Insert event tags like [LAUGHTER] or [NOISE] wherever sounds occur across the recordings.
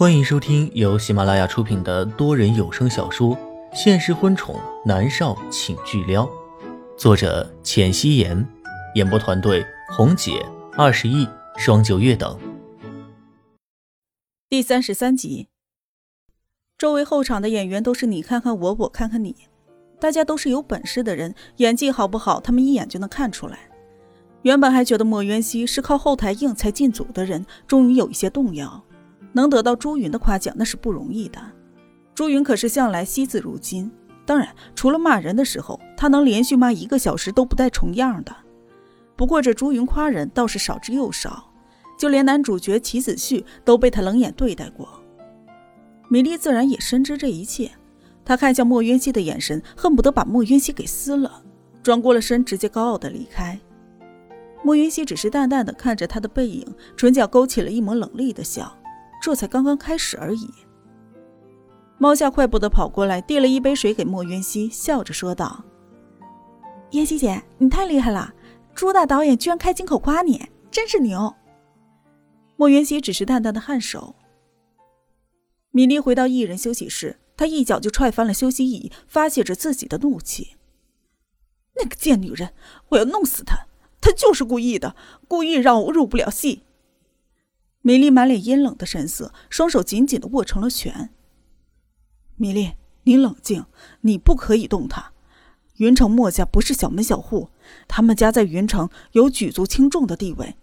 欢迎收听由喜马拉雅出品的多人有声小说《现实婚宠男少请巨撩》，作者：浅汐颜，演播团队：红姐、二十亿、双九月等。第三十三集，周围候场的演员都是你看看我，我看看你，大家都是有本事的人，演技好不好，他们一眼就能看出来。原本还觉得莫渊熙是靠后台硬才进组的人，终于有一些动摇。能得到朱云的夸奖那是不容易的，朱云可是向来惜字如金。当然，除了骂人的时候，他能连续骂一个小时都不带重样的。不过这朱云夸人倒是少之又少，就连男主角齐子旭都被他冷眼对待过。米莉自然也深知这一切，她看向莫渊熙的眼神恨不得把莫渊熙给撕了，转过了身，直接高傲的离开。莫云熙只是淡淡的看着他的背影，唇角勾起了一抹冷厉的笑。这才刚刚开始而已。猫夏快步的跑过来，递了一杯水给莫渊熙，笑着说道：“妍希姐，你太厉害了！朱大导演居然开金口夸你，真是牛。”莫渊熙只是淡淡的颔首。米粒回到艺人休息室，她一脚就踹翻了休息椅，发泄着自己的怒气：“那个贱女人，我要弄死她！她就是故意的，故意让我入不了戏。”米莉满脸阴冷的神色，双手紧紧的握成了拳。米莉，你冷静，你不可以动他。云城墨家不是小门小户，他们家在云城有举足轻重的地位。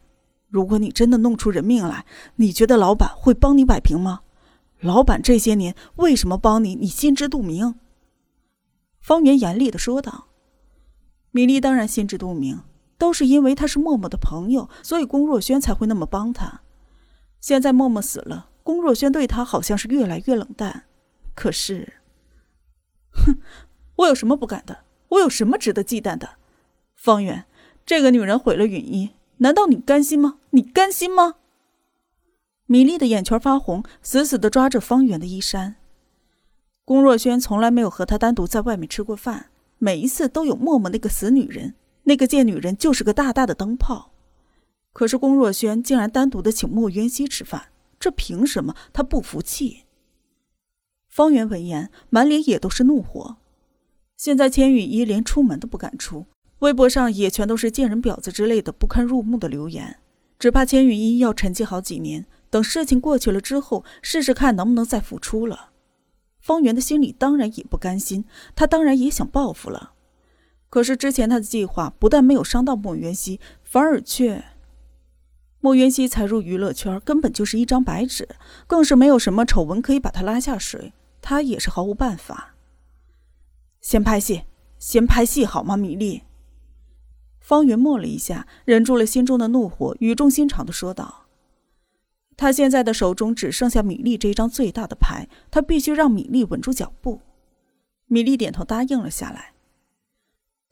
如果你真的弄出人命来，你觉得老板会帮你摆平吗？老板这些年为什么帮你，你心知肚明。方圆严厉的说道。米莉当然心知肚明，都是因为他是默默的朋友，所以龚若轩才会那么帮他。现在默默死了，龚若轩对他好像是越来越冷淡。可是，哼，我有什么不敢的？我有什么值得忌惮的？方圆，这个女人毁了允一，难道你甘心吗？你甘心吗？米粒的眼圈发红，死死的抓着方圆的衣衫。龚若轩从来没有和他单独在外面吃过饭，每一次都有默默那个死女人，那个贱女人就是个大大的灯泡。可是龚若轩竟然单独的请莫渊熙吃饭，这凭什么？他不服气。方圆闻言，满脸也都是怒火。现在千羽衣连出门都不敢出，微博上也全都是贱人婊子之类的不堪入目的留言，只怕千羽衣要沉寂好几年，等事情过去了之后，试试看能不能再复出了。方圆的心里当然也不甘心，他当然也想报复了。可是之前他的计划不但没有伤到莫渊熙，反而却……莫渊熙才入娱乐圈，根本就是一张白纸，更是没有什么丑闻可以把他拉下水。他也是毫无办法。先拍戏，先拍戏好吗，米粒？方圆默了一下，忍住了心中的怒火，语重心长的说道：“他现在的手中只剩下米粒这一张最大的牌，他必须让米粒稳住脚步。”米粒点头答应了下来。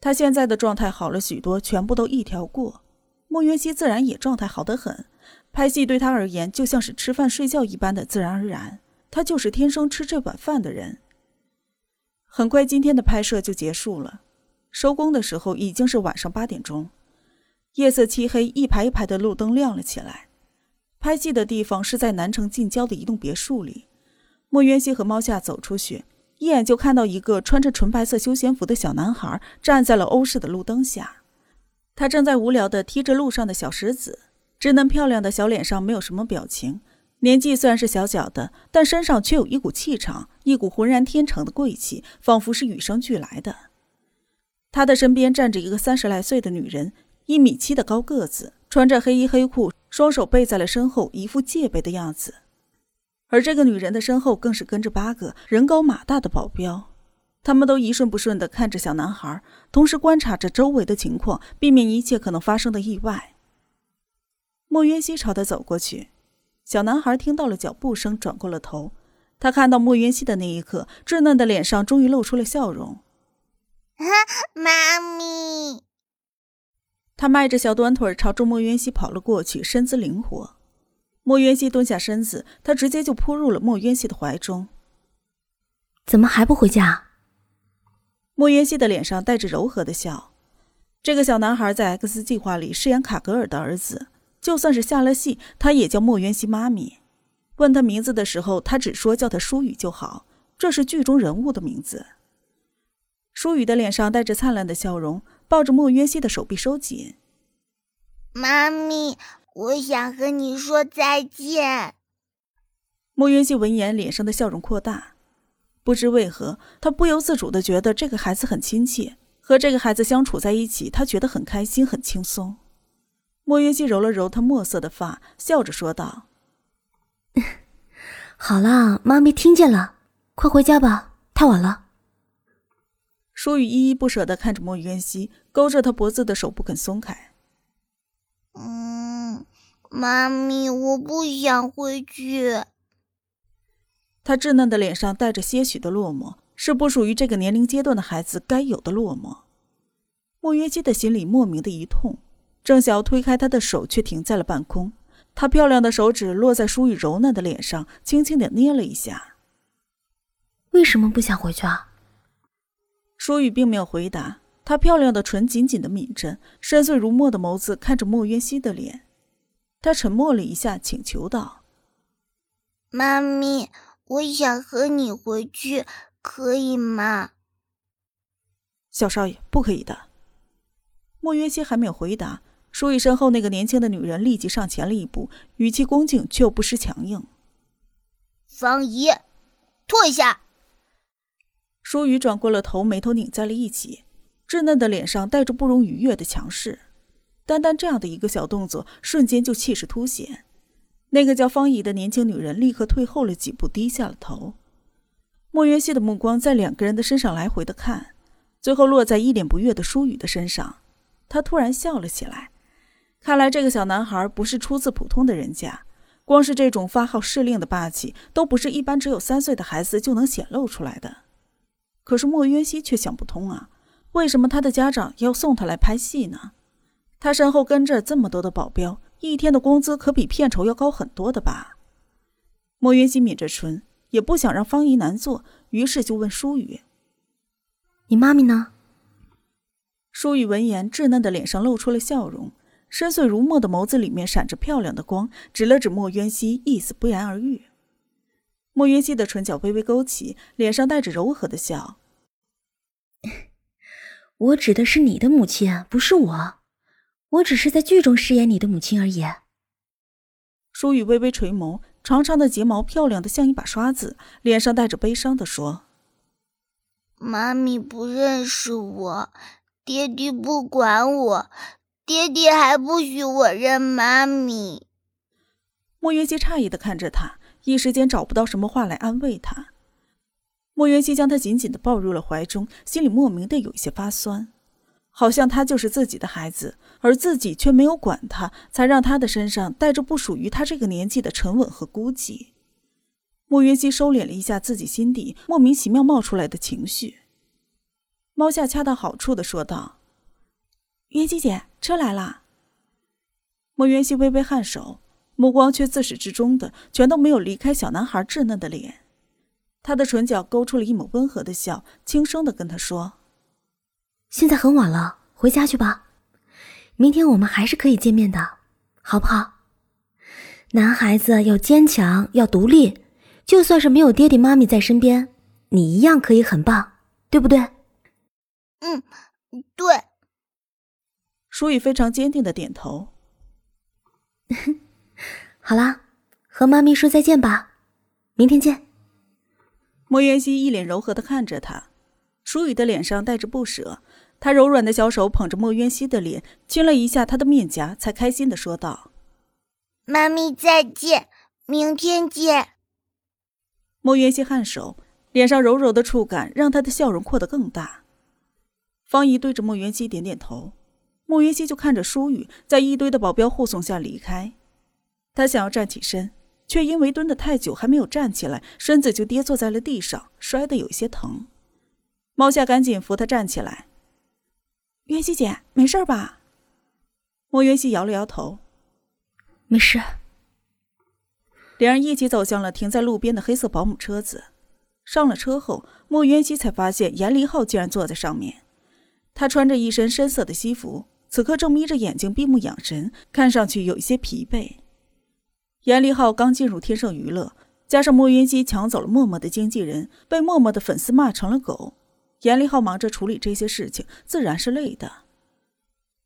他现在的状态好了许多，全部都一条过。莫云熙自然也状态好得很，拍戏对他而言就像是吃饭睡觉一般的自然而然，他就是天生吃这碗饭的人。很快，今天的拍摄就结束了，收工的时候已经是晚上八点钟，夜色漆黑，一排一排的路灯亮了起来。拍戏的地方是在南城近郊的一栋别墅里，莫渊熙和猫夏走出去，一眼就看到一个穿着纯白色休闲服的小男孩站在了欧式的路灯下。他正在无聊地踢着路上的小石子，稚嫩漂亮的小脸上没有什么表情。年纪虽然是小小的，但身上却有一股气场，一股浑然天成的贵气，仿佛是与生俱来的。他的身边站着一个三十来岁的女人，一米七的高个子，穿着黑衣黑裤，双手背在了身后，一副戒备的样子。而这个女人的身后更是跟着八个人高马大的保镖。他们都一顺不顺地看着小男孩，同时观察着周围的情况，避免一切可能发生的意外。莫渊熙朝他走过去，小男孩听到了脚步声，转过了头。他看到莫渊熙的那一刻，稚嫩的脸上终于露出了笑容。妈咪！他迈着小短腿朝着莫渊熙跑了过去，身姿灵活。莫渊熙蹲下身子，他直接就扑入了莫渊熙的怀中。怎么还不回家？莫渊熙的脸上带着柔和的笑。这个小男孩在 X 计划里饰演卡格尔的儿子，就算是下了戏，他也叫莫渊熙妈咪。问他名字的时候，他只说叫他舒雨就好，这是剧中人物的名字。舒雨的脸上带着灿烂的笑容，抱着莫渊熙的手臂收紧。妈咪，我想和你说再见。莫渊熙闻言，脸上的笑容扩大。不知为何，他不由自主的觉得这个孩子很亲切，和这个孩子相处在一起，他觉得很开心、很轻松。莫云熙揉了揉他墨色的发，笑着说道：“好了，妈咪听见了，快回家吧，太晚了。”舒雨依依不舍的看着莫云熙，勾着他脖子的手不肯松开。“嗯，妈咪，我不想回去。”他稚嫩的脸上带着些许的落寞，是不属于这个年龄阶段的孩子该有的落寞。莫云熙的心里莫名的一痛。正想要推开他的手，却停在了半空。他漂亮的手指落在舒雨柔嫩的脸上，轻轻的捏了一下。为什么不想回去啊？舒雨并没有回答，她漂亮的唇紧紧的抿着，深邃如墨的眸子看着莫渊熙的脸。他沉默了一下，请求道：“妈咪，我想和你回去，可以吗？”小少爷，不可以的。莫渊熙还没有回答。舒雨身后那个年轻的女人立即上前了一步，语气恭敬却又不失强硬：“方姨，退下。”舒雨转过了头，眉头拧在了一起，稚嫩的脸上带着不容逾越的强势。单单这样的一个小动作，瞬间就气势凸显。那个叫方怡的年轻女人立刻退后了几步，低下了头。莫渊熙的目光在两个人的身上来回的看，最后落在一脸不悦的舒雨的身上。他突然笑了起来。看来这个小男孩不是出自普通的人家，光是这种发号施令的霸气，都不是一般只有三岁的孩子就能显露出来的。可是莫渊熙却想不通啊，为什么他的家长要送他来拍戏呢？他身后跟着这么多的保镖，一天的工资可比片酬要高很多的吧？莫云熙抿着唇，也不想让方姨难做，于是就问舒雨：“你妈咪呢？”舒雨闻言，稚嫩的脸上露出了笑容。深邃如墨的眸子里面闪着漂亮的光，指了指莫渊熙，意思不言而喻。莫渊熙的唇角微微勾起，脸上带着柔和的笑：“ [LAUGHS] 我指的是你的母亲，不是我。我只是在剧中饰演你的母亲而已。”舒雨微微垂眸，长长的睫毛漂亮的像一把刷子，脸上带着悲伤的说：“妈咪不认识我，爹爹不管我。”爹爹还不许我认妈咪。莫云熙诧异的看着他，一时间找不到什么话来安慰他。莫云熙将他紧紧的抱入了怀中，心里莫名的有一些发酸，好像他就是自己的孩子，而自己却没有管他，才让他的身上带着不属于他这个年纪的沉稳和孤寂。莫云溪收敛了一下自己心底莫名其妙冒出来的情绪，猫夏恰到好处的说道。云溪姐，车来了。莫云溪微微颔首，目光却自始至终的全都没有离开小男孩稚嫩的脸。他的唇角勾出了一抹温和的笑，轻声的跟他说：“现在很晚了，回家去吧。明天我们还是可以见面的，好不好？男孩子要坚强，要独立，就算是没有爹地妈咪在身边，你一样可以很棒，对不对？”“嗯，对。”舒雨非常坚定的点头。[LAUGHS] 好啦，和妈咪说再见吧，明天见。莫元熙一脸柔和的看着他，舒雨的脸上带着不舍，他柔软的小手捧着莫渊熙的脸，亲了一下他的面颊，才开心的说道：“妈咪再见，明天见。”莫渊熙颔首，脸上柔柔的触感让他的笑容扩得更大。方怡对着莫元熙点点头。莫渊熙就看着舒雨在一堆的保镖护送下离开，他想要站起身，却因为蹲得太久还没有站起来，身子就跌坐在了地上，摔得有些疼。猫夏赶紧扶他站起来。云溪姐，没事吧？莫云熙摇了摇头，没事。两人一起走向了停在路边的黑色保姆车子，上了车后，莫云熙才发现严凌浩竟然坐在上面，他穿着一身深色的西服。此刻正眯着眼睛闭目养神，看上去有一些疲惫。严立浩刚进入天盛娱乐，加上莫云熙抢走了默默的经纪人，被默默的粉丝骂成了狗。严立浩忙着处理这些事情，自然是累的。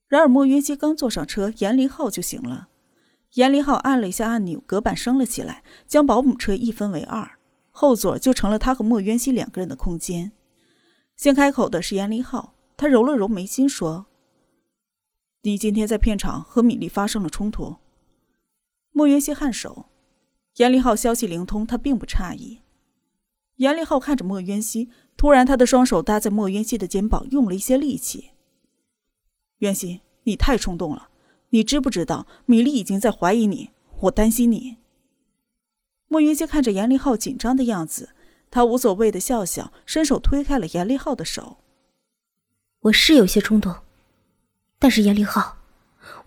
然而莫云熙刚坐上车，严立浩就醒了。严立浩按了一下按钮，隔板升了起来，将保姆车一分为二，后座就成了他和莫云熙两个人的空间。先开口的是严立浩，他揉了揉眉心说：“你今天在片场和米粒发生了冲突。”莫云熙颔首。严立浩消息灵通，他并不诧异。严立浩看着莫渊熙，突然他的双手搭在莫渊熙的肩膀，用了一些力气。渊熙，你太冲动了。你知不知道，米莉已经在怀疑你？我担心你。莫云熙看着严立浩紧张的样子，他无所谓的笑笑，伸手推开了严立浩的手。我是有些冲动，但是严立浩，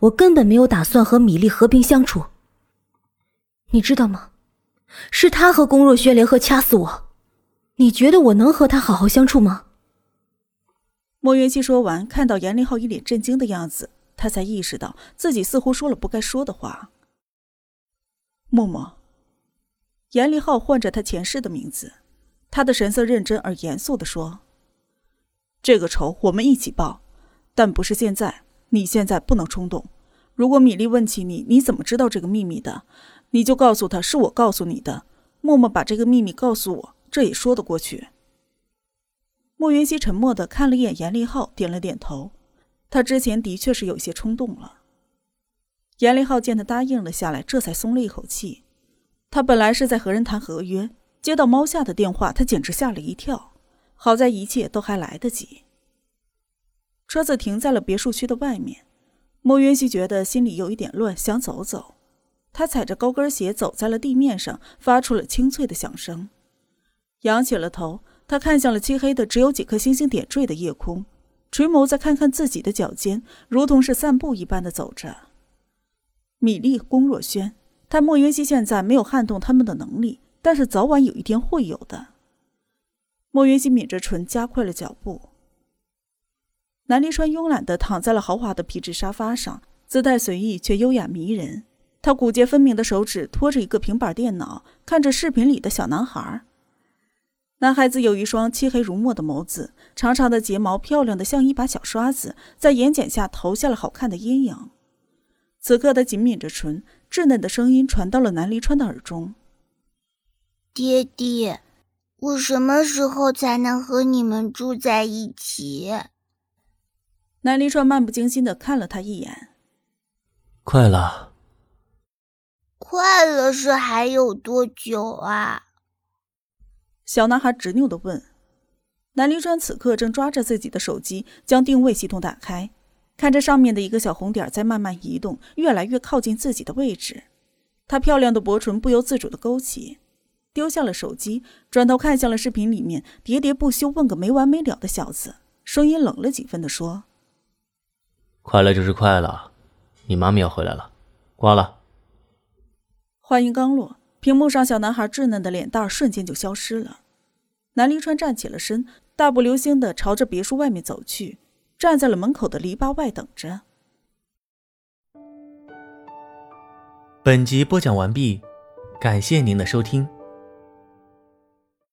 我根本没有打算和米莉和平相处。你知道吗？是他和龚若轩联合掐死我，你觉得我能和他好好相处吗？莫云熙说完，看到严立浩一脸震惊的样子。他才意识到自己似乎说了不该说的话。默默，严立浩唤着他前世的名字，他的神色认真而严肃的说：“这个仇我们一起报，但不是现在。你现在不能冲动。如果米粒问起你，你怎么知道这个秘密的，你就告诉他是我告诉你的。默默把这个秘密告诉我，这也说得过去。”莫云溪沉默的看了一眼严立浩，点了点头。他之前的确是有些冲动了。严立浩见他答应了下来，这才松了一口气。他本来是在和人谈合约，接到猫夏的电话，他简直吓了一跳。好在一切都还来得及。车子停在了别墅区的外面，莫云溪觉得心里有一点乱，想走走。他踩着高跟鞋走在了地面上，发出了清脆的响声。仰起了头，他看向了漆黑的、只有几颗星星点缀的夜空。垂眸再看看自己的脚尖，如同是散步一般的走着。米粒、龚若轩，但莫云溪现在没有撼动他们的能力，但是早晚有一天会有的。莫云溪抿着唇，加快了脚步。南离川慵懒的躺在了豪华的皮质沙发上，姿态随意却优雅迷人。他骨节分明的手指托着一个平板电脑，看着视频里的小男孩。男孩子有一双漆黑如墨的眸子，长长的睫毛漂亮的像一把小刷子，在眼睑下投下了好看的阴影。此刻，他紧抿着唇，稚嫩的声音传到了南离川的耳中：“爹爹，我什么时候才能和你们住在一起？”南离川漫不经心的看了他一眼：“快了。”“快了是还有多久啊？”小男孩执拗的问：“南离川此刻正抓着自己的手机，将定位系统打开，看着上面的一个小红点在慢慢移动，越来越靠近自己的位置。他漂亮的薄唇不由自主的勾起，丢下了手机，转头看向了视频里面喋喋不休问个没完没了的小子，声音冷了几分的说：‘快了就是快了，你妈咪要回来了，挂了。’话音刚落。”屏幕上，小男孩稚嫩的脸蛋瞬间就消失了。南离川站起了身，大步流星的朝着别墅外面走去，站在了门口的篱笆外等着。本集播讲完毕，感谢您的收听。